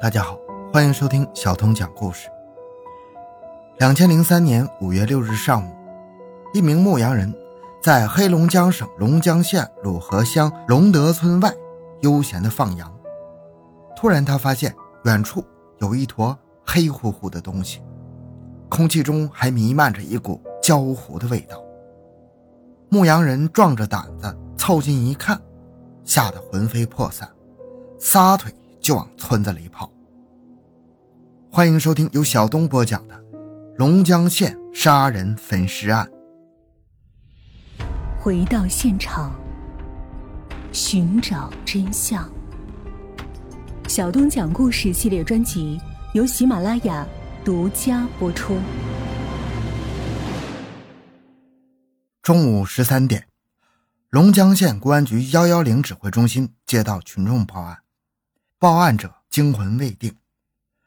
大家好，欢迎收听小童讲故事。两千零三年五月六日上午，一名牧羊人在黑龙江省龙江县鲁河乡龙德村外悠闲地放羊。突然，他发现远处有一坨黑乎乎的东西，空气中还弥漫着一股焦糊的味道。牧羊人壮着胆子凑近一看，吓得魂飞魄散，撒腿。就往村子里跑。欢迎收听由小东播讲的《龙江县杀人焚尸案》。回到现场，寻找真相。小东讲故事系列专辑由喜马拉雅独家播出。中午十三点，龙江县公安局幺幺零指挥中心接到群众报案。报案者惊魂未定，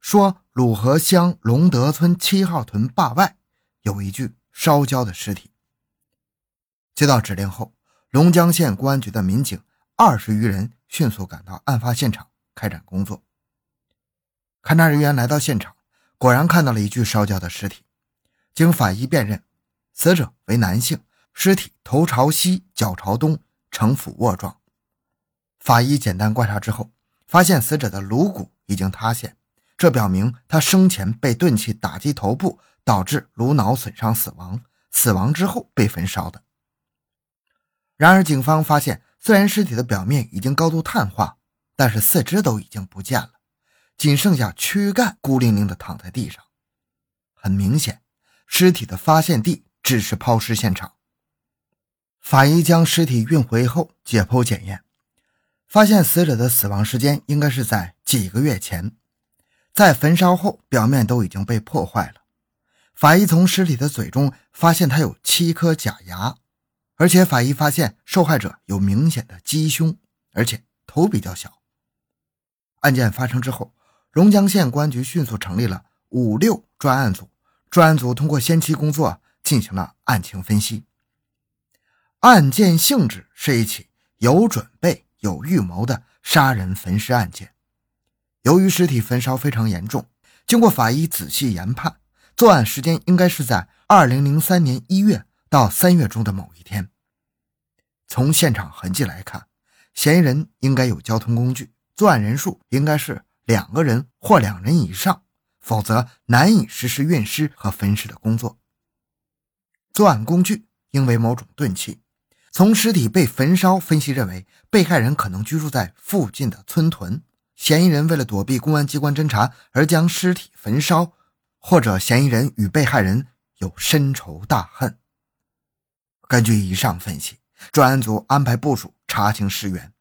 说鲁河乡龙德村七号屯坝外有一具烧焦的尸体。接到指令后，龙江县公安局的民警二十余人迅速赶到案发现场开展工作。勘查人员来到现场，果然看到了一具烧焦的尸体。经法医辨认，死者为男性，尸体头朝西，脚朝东，呈俯卧状。法医简单观察之后。发现死者的颅骨已经塌陷，这表明他生前被钝器打击头部，导致颅脑损伤死亡。死亡之后被焚烧的。然而，警方发现，虽然尸体的表面已经高度碳化，但是四肢都已经不见了，仅剩下躯干孤零零地躺在地上。很明显，尸体的发现地只是抛尸现场。法医将尸体运回后解剖检验。发现死者的死亡时间应该是在几个月前，在焚烧后表面都已经被破坏了。法医从尸体的嘴中发现他有七颗假牙，而且法医发现受害者有明显的鸡胸，而且头比较小。案件发生之后，龙江县公安局迅速成立了五六专案组，专案组通过先期工作进行了案情分析。案件性质是一起有准备。有预谋的杀人焚尸案件，由于尸体焚烧非常严重，经过法医仔细研判，作案时间应该是在二零零三年一月到三月中的某一天。从现场痕迹来看，嫌疑人应该有交通工具，作案人数应该是两个人或两人以上，否则难以实施运尸和焚尸的工作。作案工具应为某种钝器。从尸体被焚烧分析认为，被害人可能居住在附近的村屯。嫌疑人为了躲避公安机关侦查而将尸体焚烧，或者嫌疑人与被害人有深仇大恨。根据以上分析，专案组安排部署查清尸源：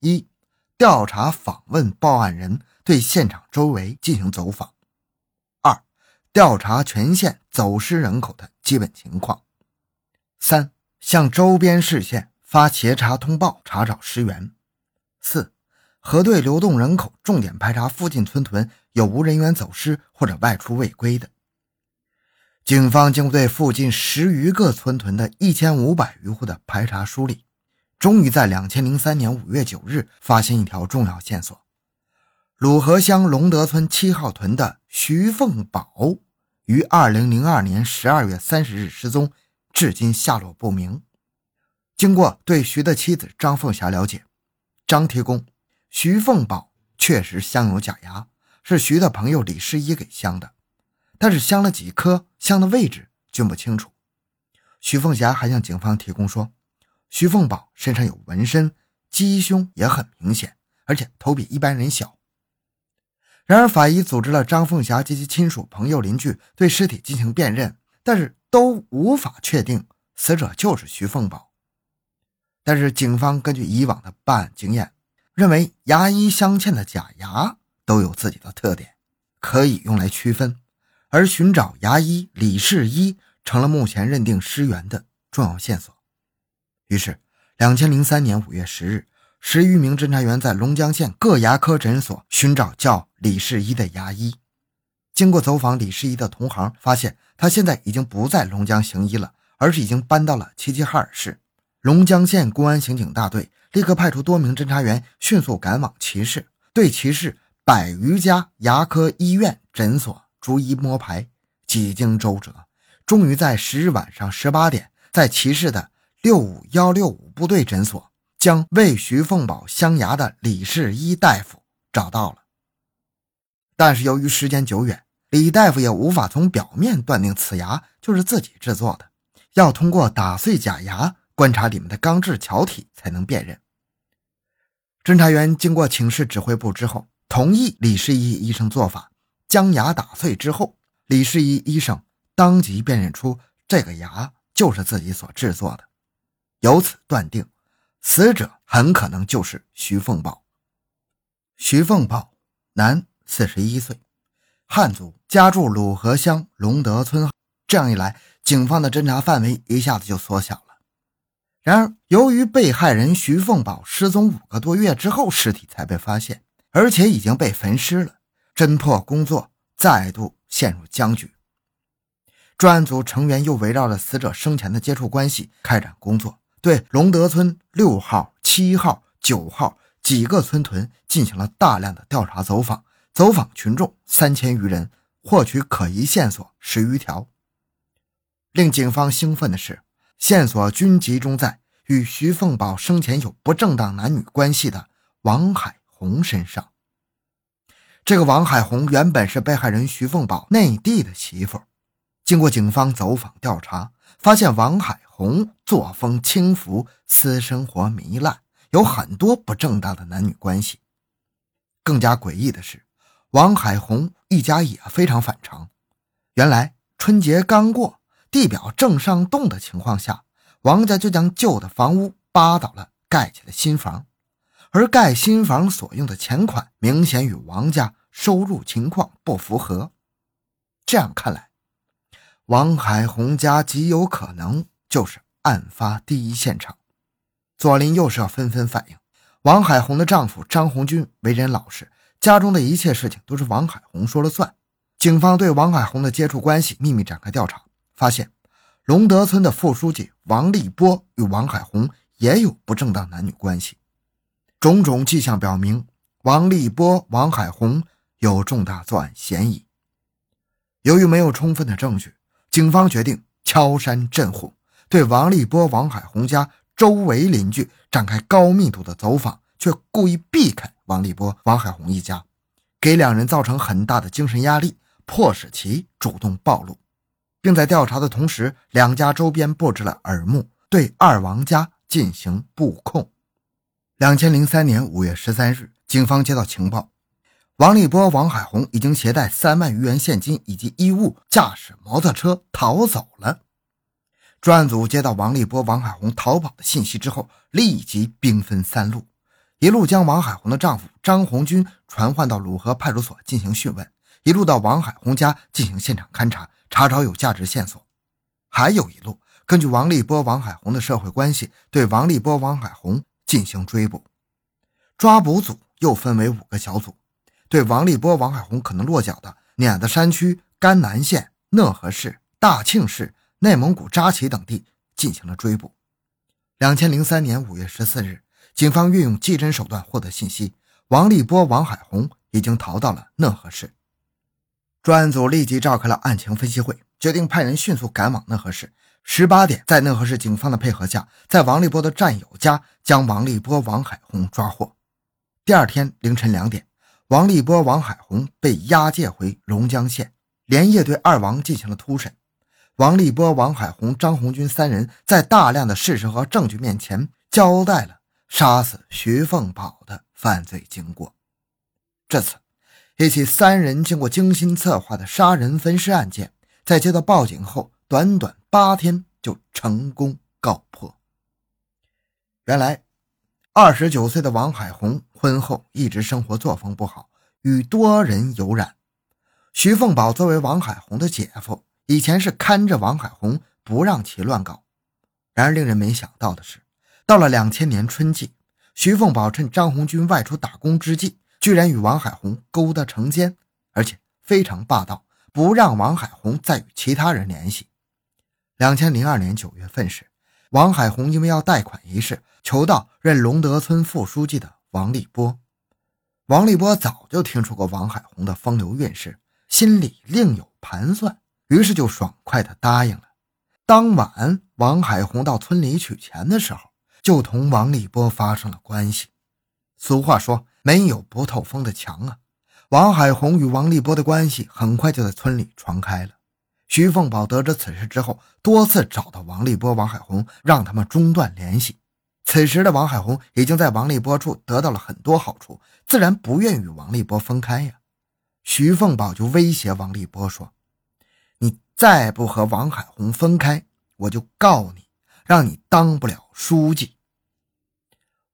一、调查访问报案人，对现场周围进行走访；二、调查全县走失人口的基本情况；三。向周边市县发协查通报，查找尸源。四、核对流动人口，重点排查附近村屯有无人员走失或者外出未归的。警方经过对附近十余个村屯的一千五百余户的排查梳理，终于在两千零三年五月九日发现一条重要线索：鲁河乡龙德村七号屯的徐凤宝于二零零二年十二月三十日失踪。至今下落不明。经过对徐的妻子张凤霞了解，张提供徐凤宝确实镶有假牙，是徐的朋友李世一给镶的，但是镶了几颗，镶的位置均不清楚。徐凤霞还向警方提供说，徐凤宝身上有纹身，鸡胸也很明显，而且头比一般人小。然而，法医组织了张凤霞及其亲属、朋友、邻居对尸体进行辨认，但是。都无法确定死者就是徐凤宝，但是警方根据以往的办案经验，认为牙医镶嵌的假牙都有自己的特点，可以用来区分，而寻找牙医李世一成了目前认定尸源的重要线索。于是，两千零三年五月十日，十余名侦查员在龙江县各牙科诊所寻找叫李世一的牙医。经过走访李世一的同行，发现他现在已经不在龙江行医了，而是已经搬到了齐齐哈尔市。龙江县公安刑警大队立刻派出多名侦查员，迅速赶往齐市，对齐市百余家牙科医院、诊所逐一摸排，几经周折，终于在十日晚上十八点，在齐市的六五幺六五部队诊所，将为徐凤宝镶牙的李世一大夫找到了。但是由于时间久远，李大夫也无法从表面断定此牙就是自己制作的，要通过打碎假牙，观察里面的钢制桥体才能辨认。侦查员经过请示指挥部之后。同意李世一医生做法，将牙打碎之后，李世一医生当即辨认出这个牙就是自己所制作的，由此断定死者很可能就是徐凤宝。徐凤宝，男，四十一岁，汉族，家住鲁河乡龙德村。这样一来，警方的侦查范围一下子就缩小了。然而，由于被害人徐凤宝失踪五个多月之后，尸体才被发现。而且已经被焚尸了，侦破工作再度陷入僵局。专案组成员又围绕着死者生前的接触关系开展工作，对龙德村六号、七号、九号几个村屯进行了大量的调查走访，走访群众三千余人，获取可疑线索十余条。令警方兴奋的是，线索均集中在与徐凤宝生前有不正当男女关系的王海。红身上，这个王海红原本是被害人徐凤宝内地的媳妇。经过警方走访调查，发现王海红作风轻浮，私生活糜烂，有很多不正当的男女关系。更加诡异的是，王海红一家也非常反常。原来春节刚过，地表正上动的情况下，王家就将旧的房屋扒倒了，盖起了新房。而盖新房所用的钱款明显与王家收入情况不符合，这样看来，王海红家极有可能就是案发第一现场。左邻右舍纷纷反映，王海红的丈夫张红军为人老实，家中的一切事情都是王海红说了算。警方对王海红的接触关系秘密展开调查，发现龙德村的副书记王立波与王海红也有不正当男女关系。种种迹象表明，王立波、王海红有重大作案嫌疑。由于没有充分的证据，警方决定敲山震虎，对王立波、王海红家周围邻居展开高密度的走访，却故意避开王立波、王海红一家，给两人造成很大的精神压力，迫使其主动暴露，并在调查的同时，两家周边布置了耳目，对二王家进行布控。两千零三年五月十三日，警方接到情报，王立波、王海红已经携带三万余元现金以及衣物，驾驶摩托车逃走了。专案组接到王立波、王海红逃跑的信息之后，立即兵分三路，一路将王海红的丈夫张红军传唤到鲁河派出所进行讯问，一路到王海红家进行现场勘查，查找有价值线索；还有一路根据王立波、王海红的社会关系，对王立波、王海红。进行追捕，抓捕组又分为五个小组，对王立波、王海红可能落脚的碾子山区、甘南县、讷河市、大庆市、内蒙古扎旗等地进行了追捕。两千零三年五月十四日，警方运用技侦手段获得信息，王立波、王海红已经逃到了讷河市。专案组立即召开了案情分析会，决定派人迅速赶往讷河市。十八点，在讷河市警方的配合下，在王立波的战友家将王立波、王海红抓获。第二天凌晨两点，王立波、王海红被押解回龙江县，连夜对二王进行了突审。王立波、王海红、张红军三人在大量的事实和证据面前交代了杀死徐凤宝的犯罪经过。这次，一起三人经过精心策划的杀人分尸案件，在接到报警后。短短八天就成功告破。原来，二十九岁的王海红婚后一直生活作风不好，与多人有染。徐凤宝作为王海红的姐夫，以前是看着王海红，不让其乱搞。然而，令人没想到的是，到了两千年春季，徐凤宝趁张红军外出打工之际，居然与王海红勾搭成奸，而且非常霸道，不让王海红再与其他人联系。两千零二年九月份时，王海红因为要贷款一事，求到任龙德村副书记的王立波。王立波早就听说过王海红的风流韵事，心里另有盘算，于是就爽快地答应了。当晚，王海红到村里取钱的时候，就同王立波发生了关系。俗话说：“没有不透风的墙啊。”王海红与王立波的关系很快就在村里传开了。徐凤宝得知此事之后，多次找到王立波、王海红，让他们中断联系。此时的王海红已经在王立波处得到了很多好处，自然不愿与王立波分开呀。徐凤宝就威胁王立波说：“你再不和王海红分开，我就告你，让你当不了书记。”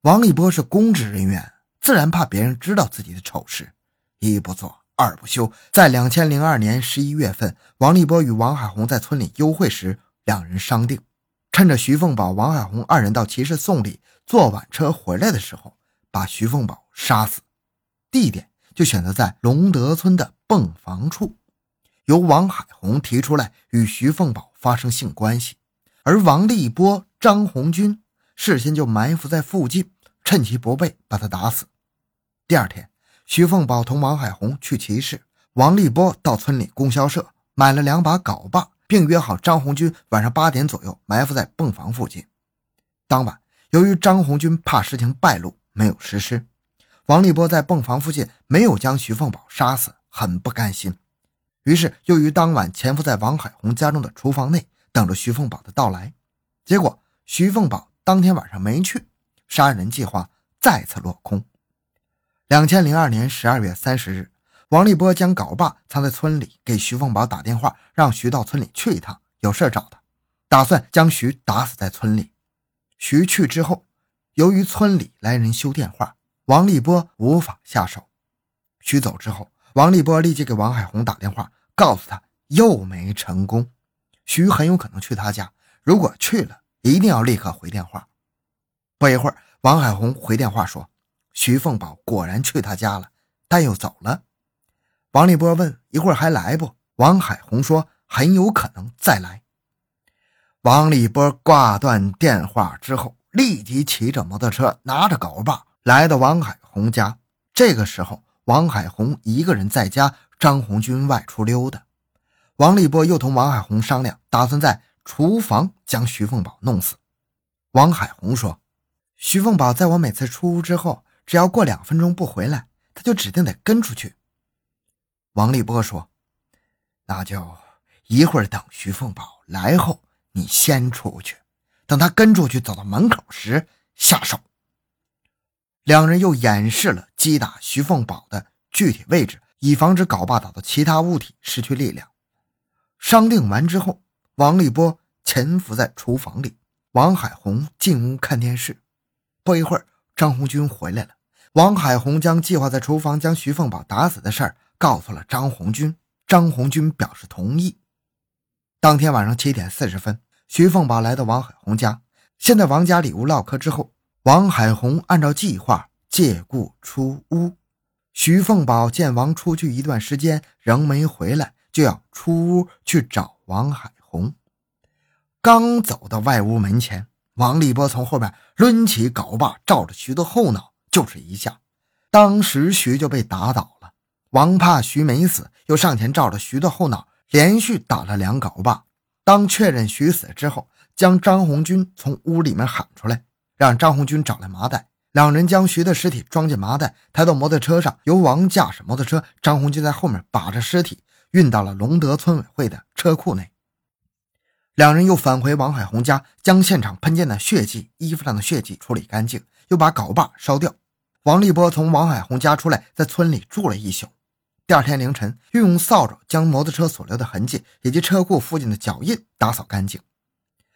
王立波是公职人员，自然怕别人知道自己的丑事。一不做二不休，在两千零二年十一月份，王立波与王海红在村里幽会时，两人商定，趁着徐凤宝、王海红二人到集市送礼，坐晚车回来的时候，把徐凤宝杀死。地点就选择在龙德村的泵房处，由王海红提出来与徐凤宝发生性关系，而王立波、张红军事先就埋伏在附近，趁其不备把他打死。第二天。徐凤宝同王海红去集市，王立波到村里供销社买了两把镐把，并约好张红军晚上八点左右埋伏在泵房附近。当晚，由于张红军怕事情败露，没有实施。王立波在泵房附近没有将徐凤宝杀死，很不甘心，于是又于当晚潜伏在王海红家中的厨房内，等着徐凤宝的到来。结果，徐凤宝当天晚上没去，杀人计划再次落空。两千零二年十二月三十日，王立波将镐把藏在村里，给徐凤宝打电话，让徐到村里去一趟，有事找他，打算将徐打死在村里。徐去之后，由于村里来人修电话，王立波无法下手。徐走之后，王立波立即给王海红打电话，告诉他又没成功，徐很有可能去他家，如果去了，一定要立刻回电话。不一会儿，王海红回电话说。徐凤宝果然去他家了，但又走了。王立波问：“一会儿还来不？”王海红说：“很有可能再来。”王立波挂断电话之后，立即骑着摩托车，拿着镐把来到王海红家。这个时候，王海红一个人在家，张红军外出溜达。王立波又同王海红商量，打算在厨房将徐凤宝弄死。王海红说：“徐凤宝在我每次出屋之后。”只要过两分钟不回来，他就指定得跟出去。王立波说：“那就一会儿等徐凤宝来后，你先出去，等他跟出去走到门口时下手。”两人又演示了击打徐凤宝的具体位置，以防止镐把打到其他物体失去力量。商定完之后，王立波潜伏在厨房里，王海红进屋看电视。不一会儿。张红军回来了，王海红将计划在厨房将徐凤宝打死的事儿告诉了张红军，张红军表示同意。当天晚上七点四十分，徐凤宝来到王海红家，先在王家里屋唠嗑，之后王海红按照计划借故出屋。徐凤宝见王出去一段时间仍没回来，就要出屋去找王海红。刚走到外屋门前。王立波从后面抡起镐把，照着徐的后脑就是一下，当时徐就被打倒了。王怕徐没死，又上前照着徐的后脑连续打了两镐把。当确认徐死之后，将张红军从屋里面喊出来，让张红军找来麻袋。两人将徐的尸体装进麻袋，抬到摩托车上，由王驾驶摩托车，张红军在后面把着尸体运到了龙德村委会的车库内。两人又返回王海红家，将现场喷溅的血迹、衣服上的血迹处理干净，又把镐把烧掉。王立波从王海红家出来，在村里住了一宿。第二天凌晨，又用扫帚将摩托车所留的痕迹以及车库附近的脚印打扫干净。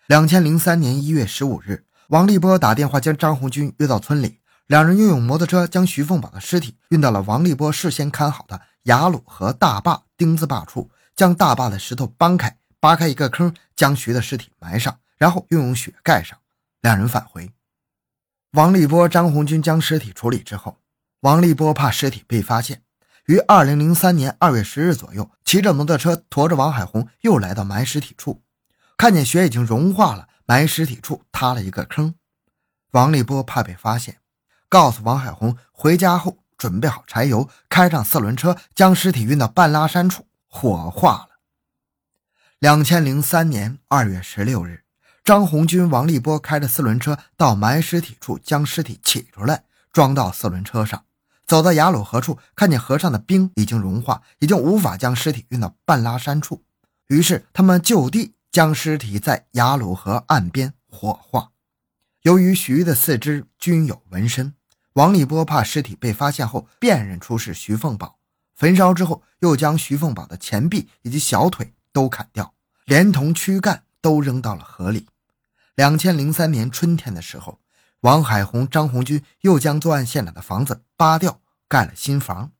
两千零三年一月十五日，王立波打电话将张红军约到村里，两人又用摩托车将徐凤宝的尸体运到了王立波事先看好的雅鲁河大坝丁字坝处，将大坝的石头搬开。挖开一个坑，将徐的尸体埋上，然后又用雪盖上。两人返回。王立波、张红军将尸体处理之后，王立波怕尸体被发现，于二零零三年二月十日左右，骑着摩托车驮着王海红又来到埋尸体处，看见雪已经融化了，埋尸体处塌了一个坑。王立波怕被发现，告诉王海红回家后准备好柴油，开上四轮车，将尸体运到半拉山处火化了。两千零三年二月十六日，张红军、王立波开着四轮车到埋尸体处，将尸体取出来，装到四轮车上。走到雅鲁河处，看见河上的冰已经融化，已经无法将尸体运到半拉山处，于是他们就地将尸体在雅鲁河岸边火化。由于徐的四肢均有纹身，王立波怕尸体被发现后辨认出是徐凤宝，焚烧之后又将徐凤宝的前臂以及小腿。都砍掉，连同躯干都扔到了河里。两千零三年春天的时候，王海红、张红军又将作案现场的房子扒掉，盖了新房。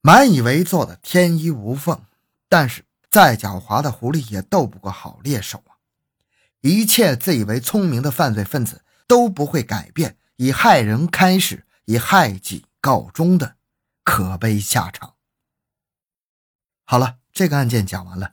满以为做的天衣无缝，但是再狡猾的狐狸也斗不过好猎手啊！一切自以为聪明的犯罪分子都不会改变以害人开始，以害己告终的可悲下场。好了。这个案件讲完了，